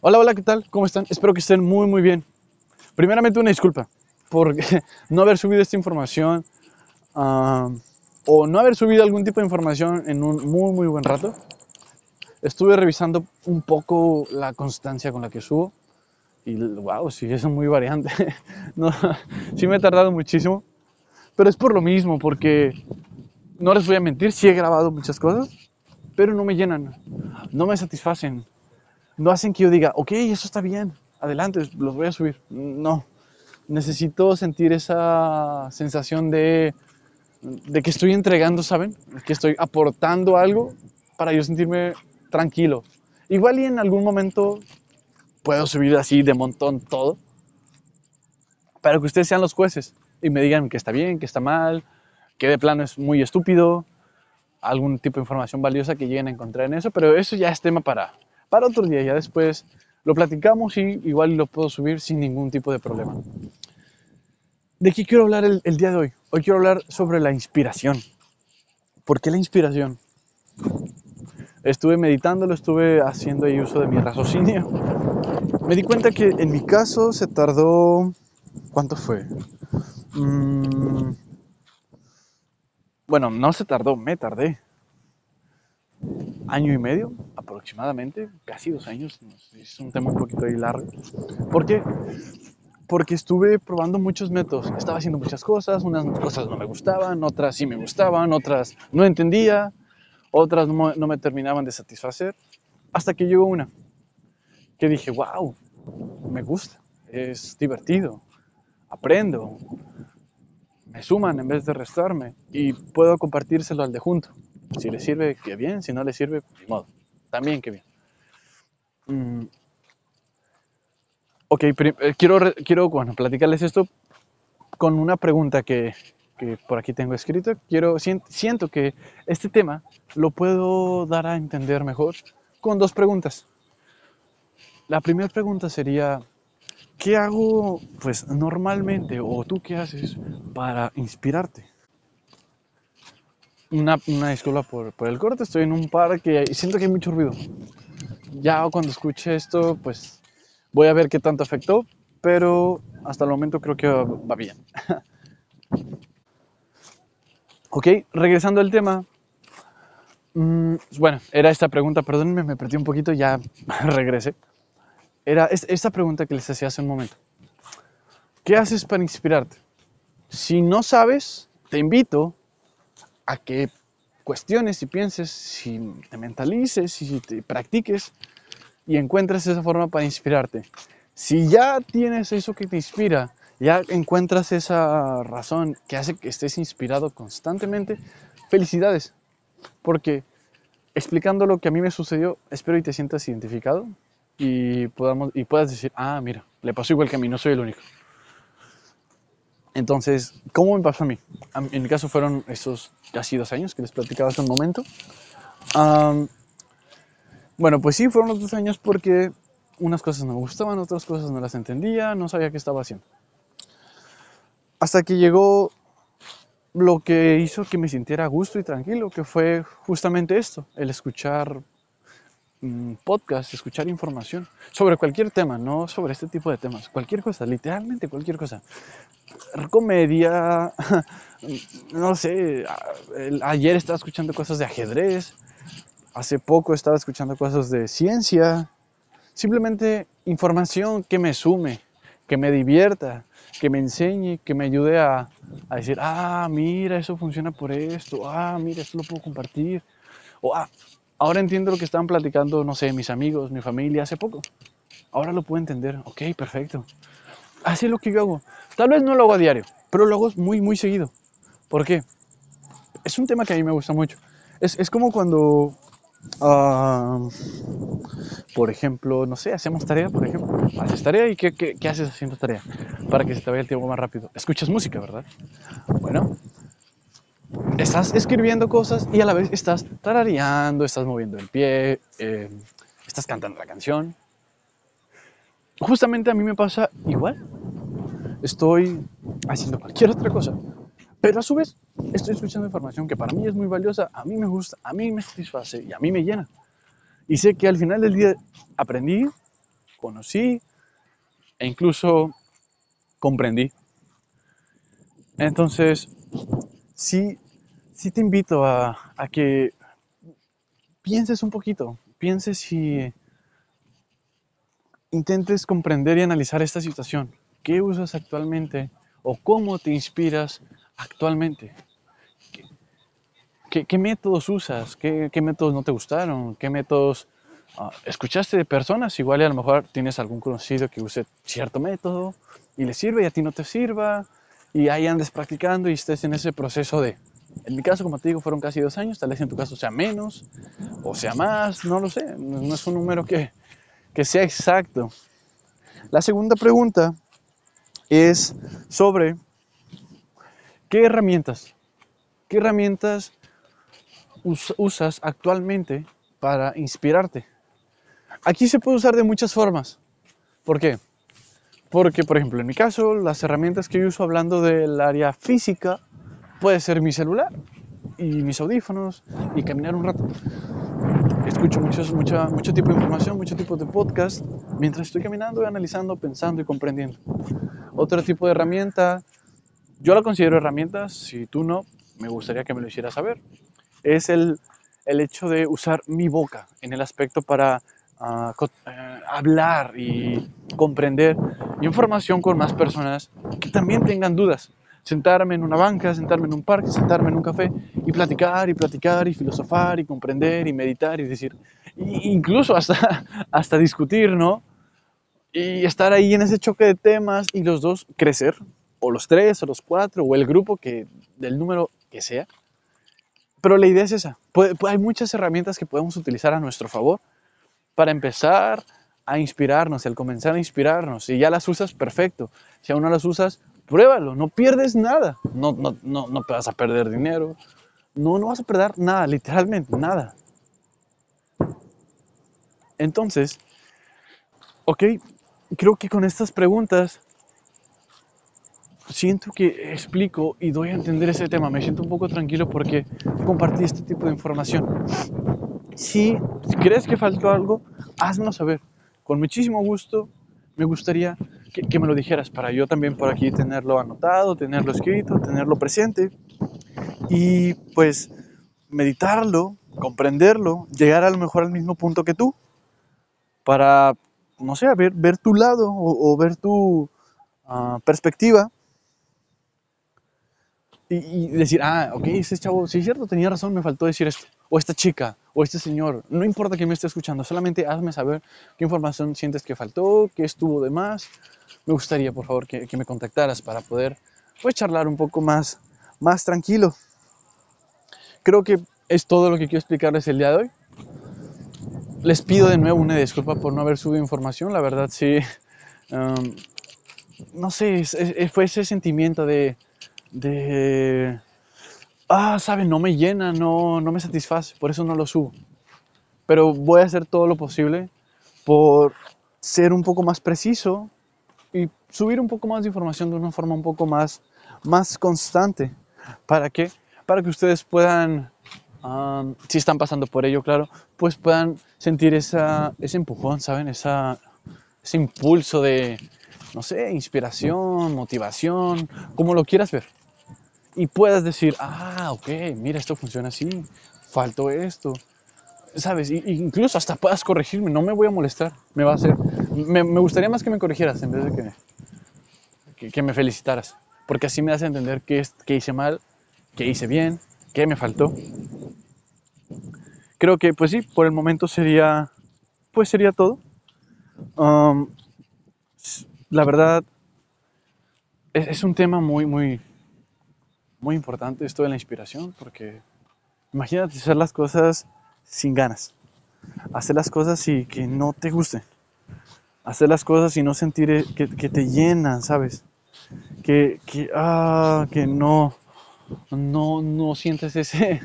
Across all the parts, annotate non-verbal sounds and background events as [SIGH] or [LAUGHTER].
Hola, hola, ¿qué tal? ¿Cómo están? Espero que estén muy, muy bien. Primeramente, una disculpa por [LAUGHS] no haber subido esta información o no haber subido algún tipo de información en un muy, muy buen rato. Estuve revisando un poco la constancia con la que subo y, wow, sí, es muy variante. [LAUGHS] no, sí me he tardado muchísimo, pero es por lo mismo, porque no les voy a mentir, sí he grabado muchas cosas, pero no me llenan, no me satisfacen no hacen que yo diga, ok, eso está bien, adelante, los voy a subir. No, necesito sentir esa sensación de, de que estoy entregando, ¿saben? Que estoy aportando algo para yo sentirme tranquilo. Igual y en algún momento puedo subir así de montón todo, para que ustedes sean los jueces y me digan que está bien, que está mal, que de plano es muy estúpido, algún tipo de información valiosa que lleguen a encontrar en eso, pero eso ya es tema para, para otro día. Ya después lo platicamos y igual lo puedo subir sin ningún tipo de problema. ¿De qué quiero hablar el, día de hoy? Hoy quiero hablar sobre la inspiración. ¿Por qué la inspiración? Estuve meditándolo, estuve haciendo ahí uso de mi raciocinio. Me di cuenta que en mi caso se tardó... ¿Cuánto fue? Mm, bueno, no se tardó, me tardé año y medio aproximadamente, casi dos años, es un tema un poquito ahí largo. ¿Por qué? Porque estuve probando muchos métodos, estaba haciendo muchas cosas, unas cosas no me gustaban, otras sí me gustaban, otras no entendía, otras no, no me terminaban de satisfacer, hasta que llegó una que dije, wow, me gusta, es divertido, aprendo, me suman en vez de restarme y puedo compartírselo al de junto. Si le sirve, que bien, si no le sirve, ni modo. También que bien. Mm. Ok, eh, quiero, quiero bueno, platicarles esto con una pregunta que, que por aquí tengo escrito. Quiero, siento que este tema lo puedo dar a entender mejor con dos preguntas. La primera pregunta sería, ¿qué hago pues normalmente o tú qué haces para inspirarte? Una, una disculpa por, por, el corte, estoy en un parque y siento que hay mucho ruido. Ya cuando escuche esto, pues voy a ver qué tanto afectó, pero hasta el momento creo que va bien. [LAUGHS] ok, regresando al tema. Mmm, bueno, era esta pregunta, perdónenme, me perdí un poquito, ya [LAUGHS] regresé. Era esta pregunta que les hacía hace un momento. ¿Qué haces para inspirarte? Si no sabes, te invito a que cuestiones y pienses, si te mentalices, si te practiques y encuentres esa forma para inspirarte. Si ya tienes eso que te inspira, ya encuentras esa razón que hace que estés inspirado constantemente, felicidades. Porque explicando lo que a mí me sucedió, espero y te sientas identificado y, podamos, y puedas decir, ah, mira, le pasó igual que a mí, no soy el único. Entonces, ¿cómo me pasó a mí? En mi caso fueron esos casi dos años que les platicaba hace un momento. Bueno, pues sí, fueron los dos años porque unas cosas me gustaban, otras cosas no las entendía, no sabía qué estaba haciendo. Hasta que llegó lo que hizo que me sintiera a gusto y tranquilo, que fue justamente esto, el escuchar podcast, escuchar información sobre cualquier tema, no sobre este tipo de temas, cualquier cosa, literalmente cualquier cosa. Comedia, [LAUGHS] no sé, ayer estaba escuchando cosas de ajedrez, hace poco estaba escuchando cosas de ciencia, simplemente información que me sume, que me divierta, que me enseñe, que me ayude a, a decir, ah, mira, eso funciona por esto, ah, mira, esto lo puedo compartir, o ah, Ahora entiendo lo que estaban platicando, no sé, mis amigos, mi familia hace poco. Ahora lo puedo entender. Ok, perfecto. Así es lo que yo hago. Tal vez no lo hago a diario, pero lo hago muy, muy seguido. ¿Por qué? Es un tema que a mí me gusta mucho. Es, es como cuando, uh, por ejemplo, no sé, hacemos tarea, por ejemplo. Haces tarea y ¿qué, qué, qué haces haciendo tarea? Para que se te vaya el tiempo más rápido. Escuchas música, ¿verdad? Bueno, estás escribiendo cosas y a la vez estás tarareando, estás moviendo el pie, eh, estás cantando la canción. Justamente a mí me pasa igual. Estoy haciendo cualquier otra cosa, pero a su vez estoy escuchando información que para mí es muy valiosa, a mí me gusta, a mí me satisface y a mí me llena. Y sé que al final del día aprendí, conocí e incluso comprendí. Entonces, sí, sí te invito a, a que pienses un poquito, pienses y intentes comprender y analizar esta situación. ¿Qué usas actualmente o cómo te inspiras actualmente? ¿Qué, métodos usas? ¿Qué, métodos no te gustaron? ¿Qué métodos ah, escuchaste de personas? Igual y a lo mejor tienes algún conocido que use cierto método y le sirve y a ti no te sirva y ahí andes practicando y estés en ese proceso de, en mi caso, como te digo, fueron casi dos años, tal vez en tu caso sea menos o sea más, no lo sé, no es un número que, que sea exacto. La segunda pregunta es sobre qué herramientas, qué herramientas usas actualmente para inspirarte. Aquí se puede usar de muchas formas. ¿Por qué? Porque, por ejemplo, en mi caso, las herramientas que yo uso hablando del área física puede ser mi celular y mis audífonos y caminar un rato. Escucho muchos, mucha, mucho tipo de información, mucho tipo de podcast mientras estoy caminando analizando, pensando y comprendiendo. Otro tipo de herramienta, yo la considero herramienta, si tú no, me gustaría que me lo hicieras saber es el, el hecho de usar mi boca en el aspecto para eh, hablar y comprender información con más personas que también tengan dudas. Sentarme en una banca, sentarme en un parque, sentarme en un café y platicar y platicar y filosofar y comprender y meditar y decir, incluso hasta, [LAUGHS] hasta discutir, ¿no? Y estar ahí en ese choque de temas y los dos crecer, o los tres, o los cuatro, o el grupo que, del número que sea, pero la idea es esa. hay muchas herramientas que podemos utilizar a nuestro favor para empezar a inspirarnos, al comenzar a inspirarnos. Si ya las usas, perfecto. Si aún no las usas, pruébalo. No pierdes nada. No, no, no, no vas a perder dinero. No, no vas a perder nada, literalmente nada. Entonces, ok, creo que con estas preguntas siento que explico y doy a entender ese tema. Me siento un poco tranquilo porque compartí este tipo de información. Si crees que faltó algo, házmelo saber. Con muchísimo gusto me gustaría que, que, me lo dijeras para yo también por aquí tenerlo anotado, tenerlo escrito, tenerlo presente y pues meditarlo, comprenderlo, llegar a lo mejor al mismo punto que tú para, no sé, ver, ver tu lado o, o ver tu uh, perspectiva y, decir, ah, ok, ese chavo, sí es cierto, tenía razón, me faltó decir esto. O esta chica, o este señor, no importa que me esté escuchando, solamente hazme saber qué información sientes que faltó, qué estuvo de más. Me gustaría, por favor, que, que me contactaras para poder, pues, charlar un poco más, más tranquilo. Creo que es todo lo que quiero explicarles el día de hoy. Les pido de nuevo una disculpa por no haber subido información, la verdad sí, um, no sé, fue ese sentimiento de de, ah, ¿saben? No me llena, no, no me satisface, por eso no lo subo. Pero voy a hacer todo lo posible por ser un poco más preciso y subir un poco más de información de una forma un poco más, más constante. ¿Para qué? Para que ustedes puedan, si están pasando por ello, claro, pues puedan sentir esa, ese empujón, ¿saben? Esa, ese impulso de, no sé, inspiración, motivación, como lo quieras ver y puedas decir, ah, ok, mira, esto funciona así, faltó esto, ¿sabes? Incluso hasta puedas corregirme, no me voy a molestar, me va a hacer, me, me gustaría más que me corrigieras en vez de que, que, me felicitaras, porque así me hace entender qué, qué hice mal, qué hice bien, qué me faltó. Creo que, pues sí, por el momento sería, pues sería todo. Um, la verdad, es un tema muy, muy, muy importante esto de la inspiración, porque imagínate hacer las cosas sin ganas, hacer las cosas y que no te gusten, hacer las cosas y no sentir que, que te llenan, ¿sabes? Que, que, ah, que no, no, no sientes ese,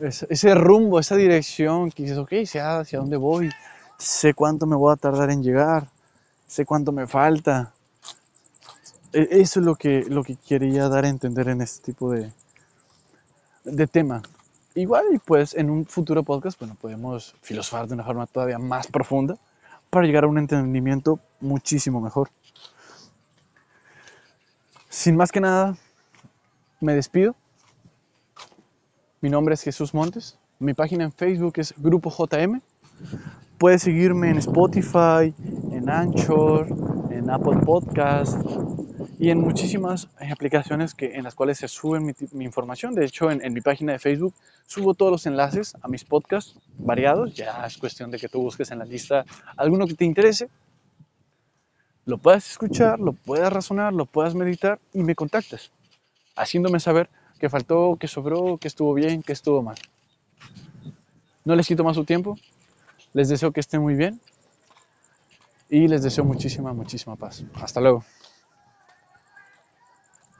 ese, rumbo, esa dirección, que dices, ok, sé hacia dónde voy, sé cuánto me voy a tardar en llegar, sé cuánto me falta, e, eso es lo que, lo que quería dar a entender en este tipo de, de tema. Igual pues en un futuro podcast, bueno, podemos filosofar de una forma todavía más profunda, para llegar a un entendimiento muchísimo mejor. Sin más que nada, me despido. Mi nombre es Jesús Montes. Mi página en Facebook es Grupo JM. Puedes seguirme en Spotify, en Anchor, en Apple Podcast y en muchísimas aplicaciones que, en las cuales se sube mi, información. De hecho, en, en, mi página de Facebook subo todos los enlaces a mis podcasts variados. Ya es cuestión de que tú busques en la lista alguno que te interese. Lo puedas escuchar, lo puedas razonar, lo puedas meditar y me contactas, haciéndome saber qué faltó, qué sobró, qué estuvo bien, qué estuvo mal. No les quito más su tiempo. Les deseo que estén muy bien y les deseo muchísima, muchísima paz. Hasta luego.